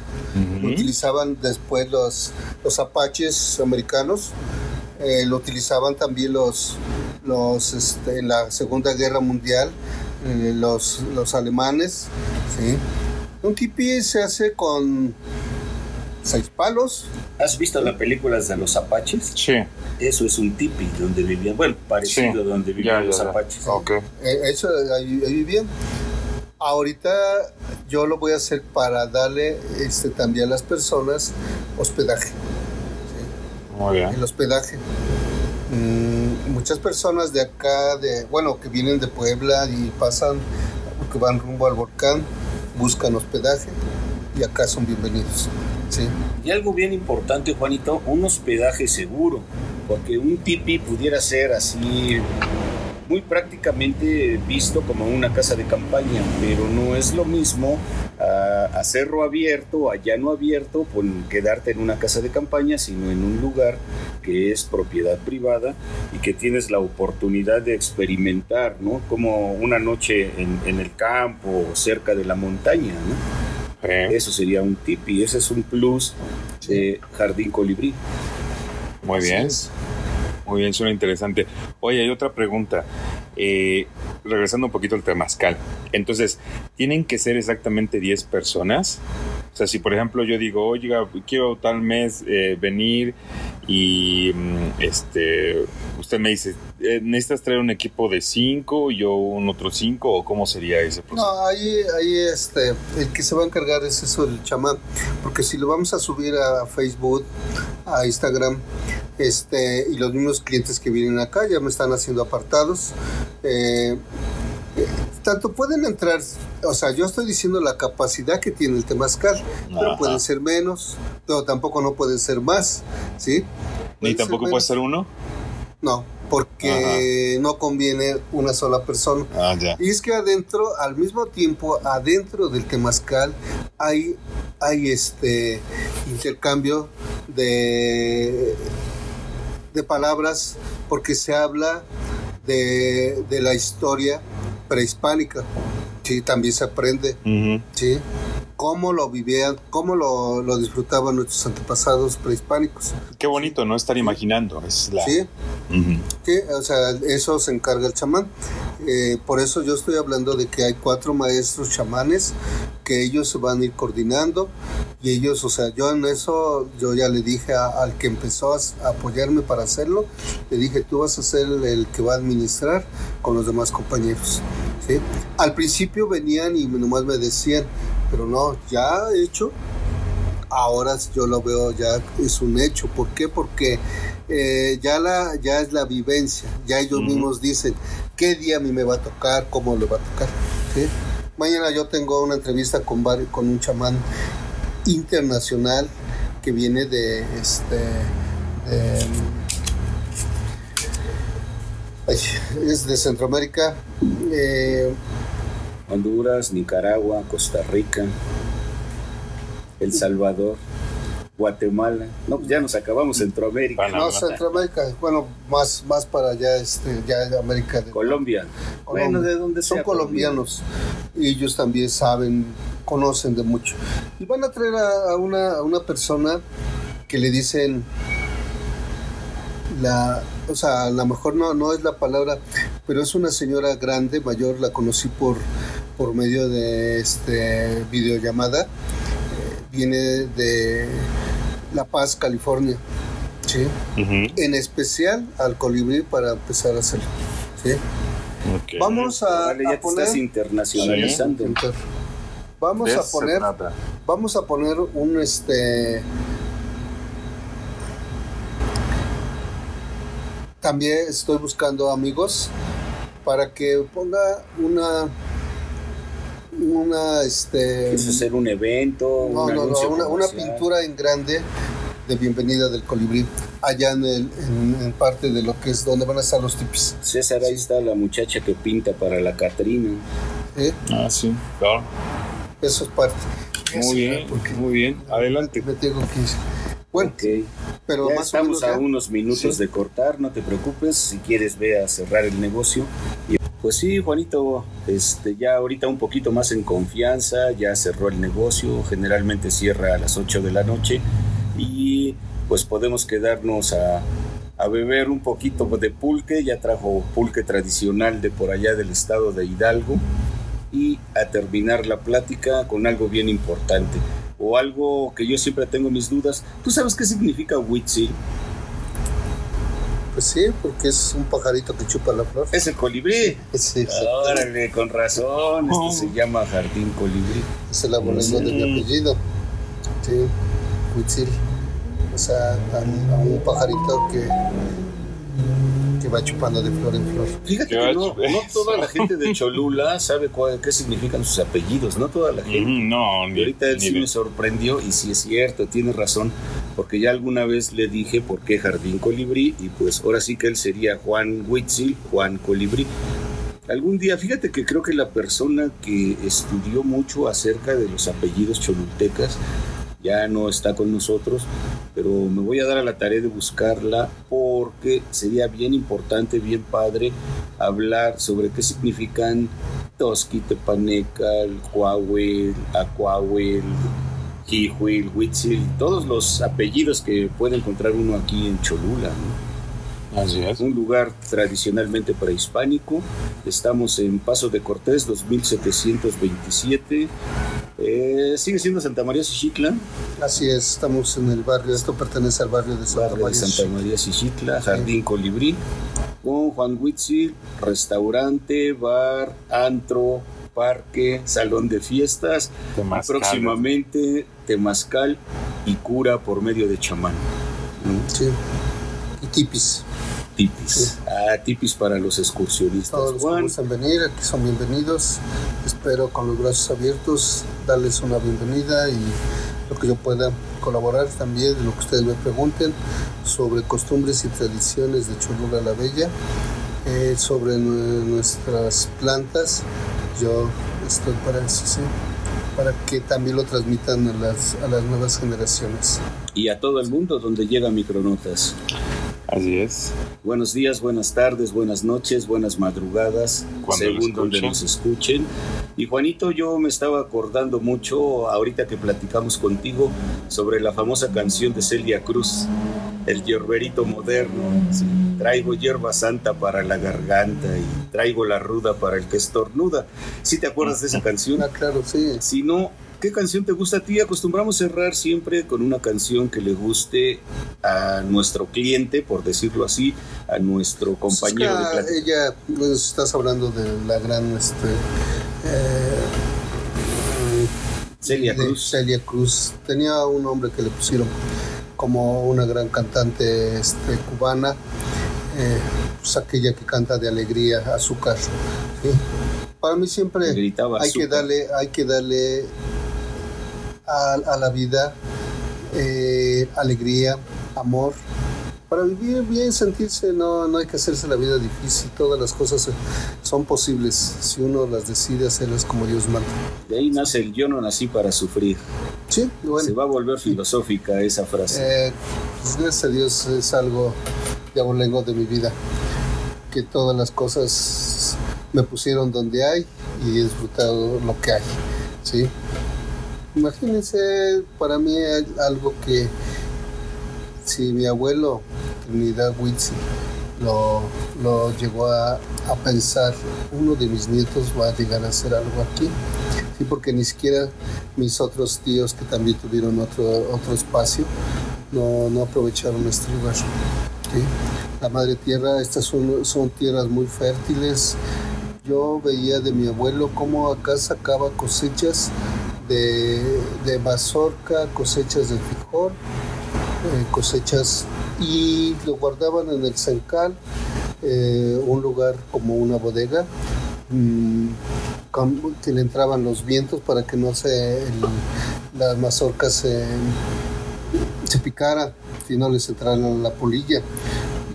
lo utilizaban después los, los apaches americanos, eh, lo utilizaban también los, los este, en la Segunda Guerra Mundial, eh, los, los alemanes. ¿sí? Un tipi se hace con seis palos, ¿Has visto las películas de los apaches? Sí, Eso es un tipi donde vivían, bueno, parecido Sí. a donde vivían ya, ya, los ya. apaches. Ok. Eh, eso ahí, ahí vivían. Ahorita yo lo voy a hacer para darle este, también a las personas hospedaje. Muy bien. El hospedaje. Mm, muchas personas de acá, de bueno, que vienen de Puebla y pasan, que van rumbo al volcán, buscan hospedaje y acá son bienvenidos. Y algo bien importante, Juanito, un hospedaje seguro, porque un tipi pudiera ser así muy prácticamente visto como una casa de campaña, pero no es lo mismo a, a cerro abierto, a llano abierto, por quedarte en una casa de campaña, sino en un lugar que es propiedad privada y que tienes la oportunidad de experimentar, ¿no? Como una noche en, en el campo o cerca de la montaña, ¿no? Sí. Eso sería un tipi, ese es un plus de Jardín Colibrí. Muy bien. Es. Muy bien, suena interesante. Oye, hay otra pregunta. Eh, regresando un poquito al temazcal. Entonces, ¿tienen que ser exactamente 10 personas? O sea, si por ejemplo yo digo, oiga, quiero tal mes eh, venir y mm, este, usted me dice, eh, ¿necesitas traer un equipo de 5 y yo un otro 5 o cómo sería ese proceso? No, ahí, ahí este, el que se va a encargar es eso, el chamán, porque si lo vamos a subir a Facebook, a Instagram, este, y los mismos clientes que vienen acá ya me están haciendo apartados, eh, tanto pueden entrar, o sea, yo estoy diciendo la capacidad que tiene el temazcal, pero pueden ser menos, pero tampoco no pueden ser más, ¿sí? ¿Ni ser tampoco puede ser uno? No, porque no conviene una sola persona. Ah, ya. Y es que adentro, al mismo tiempo, adentro del temazcal hay, hay este intercambio de, de palabras porque se habla de, de la historia prehispánica. Sí, también se aprende, sí. Cómo lo vivían, cómo lo, lo disfrutaban nuestros antepasados prehispánicos. Qué bonito, ¿no? Estar imaginando. Es la... Sí, o sea, eso se encarga el chamán. Eh, por eso yo estoy hablando de que hay cuatro maestros chamanes que ellos se van a ir coordinando y ellos, o sea, yo en eso, yo ya le dije a- al que empezó a, apoyarme para hacerlo, le dije, tú vas a ser el, el que va a administrar con los demás compañeros. ¿sí? Al principio venían y nomás me decían, pero no, ya hecho, ahora yo lo veo ya es un hecho. ¿Por qué? Porque eh, ya, la, ya es la vivencia, ya ellos mismos dicen qué día a mí me va a tocar, cómo le va a tocar. Mañana yo tengo una entrevista con, vari- con un chamán internacional que viene de este de- es de Centroamérica eh, Honduras, Nicaragua, Costa Rica, El Salvador, Guatemala. No, pues ya nos acabamos Centroamérica. Panamá. no Centroamérica bueno más más para allá este ya de América del Colombia. Colombia. Bueno, de donde son sea, colombianos y ellos también saben, conocen de mucho. Y van a traer a, a una, a una persona que le dicen la, o sea, a lo mejor no, no es la palabra, pero es una señora grande, mayor, la conocí por, por medio de este videollamada. Viene de La Paz, California. ¿sí? En especial al colibrí para empezar a hacerlo. ¿sí? Ok. Vamos a, Vale, ya a poner. estás internacionalizando. Vamos a poner, vamos a poner un este. También estoy buscando amigos para que ponga una, una este. ¿Quieres hacer un evento? No, un no, no, una, una pintura en grande de bienvenida del colibrí. allá en, el, en, en parte de lo que es donde van a estar los tipis. César, ahí está la muchacha que pinta para la Catrina. ¿eh? Ah, sí, claro. Eso es parte. Muy bien, porque muy bien. Adelante. me tengo que ir. Bueno, pero ya más o estamos menos a ya. unos minutos Sí. de cortar, no te preocupes. Si quieres, ve a cerrar el negocio. Y, pues sí, Juanito, este, ya ahorita un poquito más en confianza, ya cerró el negocio. Generalmente cierra a las 8 de la noche. Y pues podemos quedarnos a, a beber un poquito de pulque. Ya trajo pulque tradicional de por allá del estado de Hidalgo. Y a terminar la plática con algo bien importante. O algo que yo siempre tengo mis dudas. ¿Tú sabes qué significa Huitzil? Pues sí, porque es un pajarito que chupa la flor. Es el colibrí. Sí. Órale, con razón. Esto Oh. se llama jardín colibrí. Es el abolengo de mi apellido. Sí, Huitzil. O sea, a, a un pajarito que, va chupando de flor en flor. Fíjate que no, no toda la gente de Cholula sabe cuál, qué significan sus apellidos. No toda la gente. Mm, No, Y ni, ahorita él sí me sorprendió y sí es cierto, tiene razón, porque ya alguna vez le dije por qué Jardín Colibrí y pues ahora sí que él sería Juan Huitzil, Juan Colibrí. Algún día, fíjate que creo que la persona que estudió mucho acerca de los apellidos cholultecas ya no está con nosotros, pero me voy a dar a la tarea de buscarla porque sería bien importante, bien padre hablar sobre qué significan Toski, Tepanecal, Huahuel, Acuahuel, Jihuil, Huitzil, todos los apellidos que puede encontrar uno aquí en Cholula. ¿no? Así es. un lugar tradicionalmente prehispánico. Estamos en Paso de Cortés, 2727. Eh, sigue siendo Santa María Xichitla, Así es, estamos en el barrio, esto pertenece al barrio de Santa barrio de María. Santa María Xichitla, Jardín Colibrí, con Juan Huitzil, restaurante, bar, antro, parque, salón de fiestas, Temazcal. próximamente temazcal y cura por medio de chamán. ¿no? Sí. Y tipis. Tipis. Ah, tipis para los excursionistas. Todos Juan, gustan venir, aquí son bienvenidos. Espero con los brazos abiertos darles una bienvenida y lo que yo pueda colaborar también, lo que ustedes me pregunten sobre costumbres y tradiciones de Cholula la Bella, eh, sobre nue- nuestras plantas. Yo estoy para eso, sí, para que también lo transmitan a las, a las nuevas generaciones. y a todo el mundo donde llega Micronotas. Así es. Buenos días, buenas tardes, buenas noches, buenas madrugadas, Cuando según donde nos escuchen. Y Juanito, yo me estaba acordando mucho ahorita que platicamos contigo sobre la famosa canción de Celia Cruz, El Yerberito Moderno. Sí, Traigo hierba santa para la garganta y traigo la ruda para el que estornuda. ¿Sí te acuerdas de esa canción? Ah, claro, sí. Si no, ¿qué canción te gusta a ti? Acostumbramos cerrar siempre con una canción que le guste a nuestro cliente, por decirlo así, a nuestro compañero plática. Ella, si estás hablando de la gran, este, eh, Celia Cruz. Celia Cruz. Tenía un nombre que le pusieron como una gran cantante este, cubana, eh, pues aquella que canta de alegría, azúcar. ¿sí? Para mí siempre Gritaba hay que darle, hay que darle a, a la vida eh, alegría, amor. Para vivir bien, sentirse, no, no hay que hacerse la vida difícil. Todas las cosas son posibles si uno las decide hacerlas como Dios manda. De ahí nace el yo no nací para sufrir. Sí, bueno. Se va a volver filosófica esa frase. Eh, pues gracias a Dios es algo de abolengo de mi vida. Que todas las cosas me pusieron donde hay y he disfrutado lo que hay. ¿sí? Imagínense para mí hay algo que si mi abuelo Trinidad Witsi lo, lo llegó a, a pensar, uno de mis nietos va a llegar a hacer algo aquí. Sí, porque ni siquiera mis otros tíos que también tuvieron otro, otro espacio no, no aprovecharon este lugar. ¿sí? La madre tierra, estas son, son tierras muy fértiles. Yo veía de mi abuelo cómo acá sacaba cosechas de, mazorca, cosechas de frijol, eh, cosechas y lo guardaban en el Cencal, eh, un lugar como una bodega, mm, que le entraban los vientos para que no se el- las mazorcas se, se picaran porque no les entrara la polilla.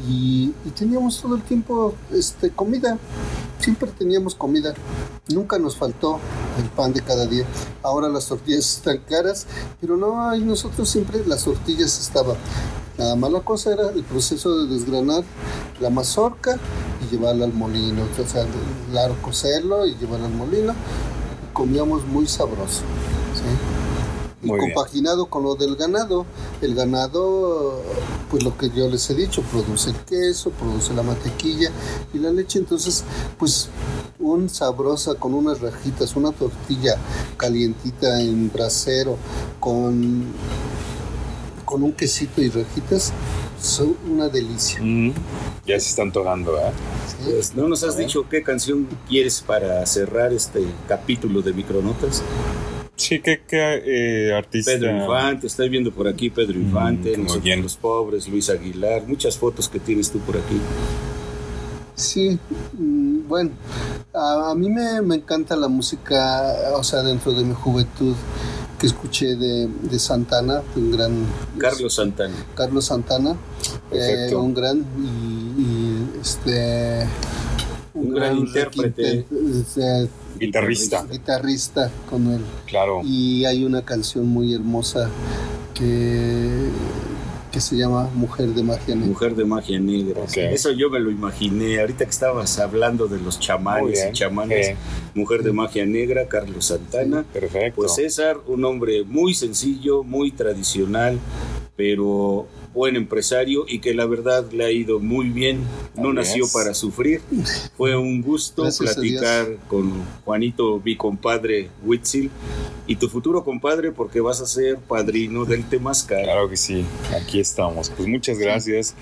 Y, y teníamos todo el tiempo este, comida, siempre teníamos comida, nunca nos faltó el pan de cada día. Ahora las tortillas están caras, pero no, hay nosotros siempre las tortillas estaban. Nada más la cosa era el proceso de desgranar la mazorca y llevarla al molino, o sea, claro, cocerlo y llevarlo al molino. Comíamos muy sabroso. Y Muy bien. compaginado con lo del ganado. El ganado, pues lo que yo les he dicho, produce el queso, produce la mantequilla y la leche. Entonces, pues un sabrosa con unas rajitas, una tortilla calientita en brasero con, con un quesito y rajitas, son una delicia. Mm, ya se están togando, ¿eh? ¿sí? Pues, ¿No nos has dicho qué canción quieres para cerrar este capítulo de Micronotas? Sí, ¿qué, qué, eh, artista? Pedro Infante, estoy viendo por aquí Pedro Infante, muy Nosotros bien. los pobres, Luis Aguilar, muchas fotos que tienes tú por aquí. Sí, mm, bueno, a, a mí me, me encanta la música, o sea, dentro de mi juventud que escuché de, de Santana, un gran... Carlos Santana. Carlos Santana, eh, un gran y, y, este... Un gran intérprete. requinte- este, Guitarrista, guitarrista con él. claro. Y hay una canción muy hermosa que, que se llama Mujer de Magia Negra. Mujer de magia negra. Ok. Eso yo me lo imaginé. Ahorita que estabas hablando de los chamanes y chamanes. Eh, Mujer de magia negra, Carlos Santana. perfecto. Pues César, un hombre muy sencillo, muy tradicional, pero buen empresario y que la verdad le ha ido muy bien. No nació para sufrir. Fue un gusto Gracias platicar con Juanito, mi compadre Huitzil, y tu futuro compadre, porque vas a ser padrino del Temazcal. Claro que sí, aquí estamos. Pues muchas gracias,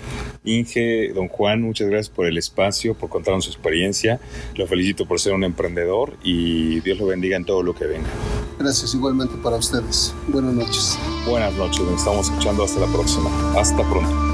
Inge, don Juan, muchas gracias por el espacio, por contarnos su experiencia. Lo felicito por ser un emprendedor y Dios lo bendiga en todo lo que venga. Gracias igualmente para ustedes. Buenas noches. Buenas noches, nos estamos escuchando hasta la próxima. Hasta pronto.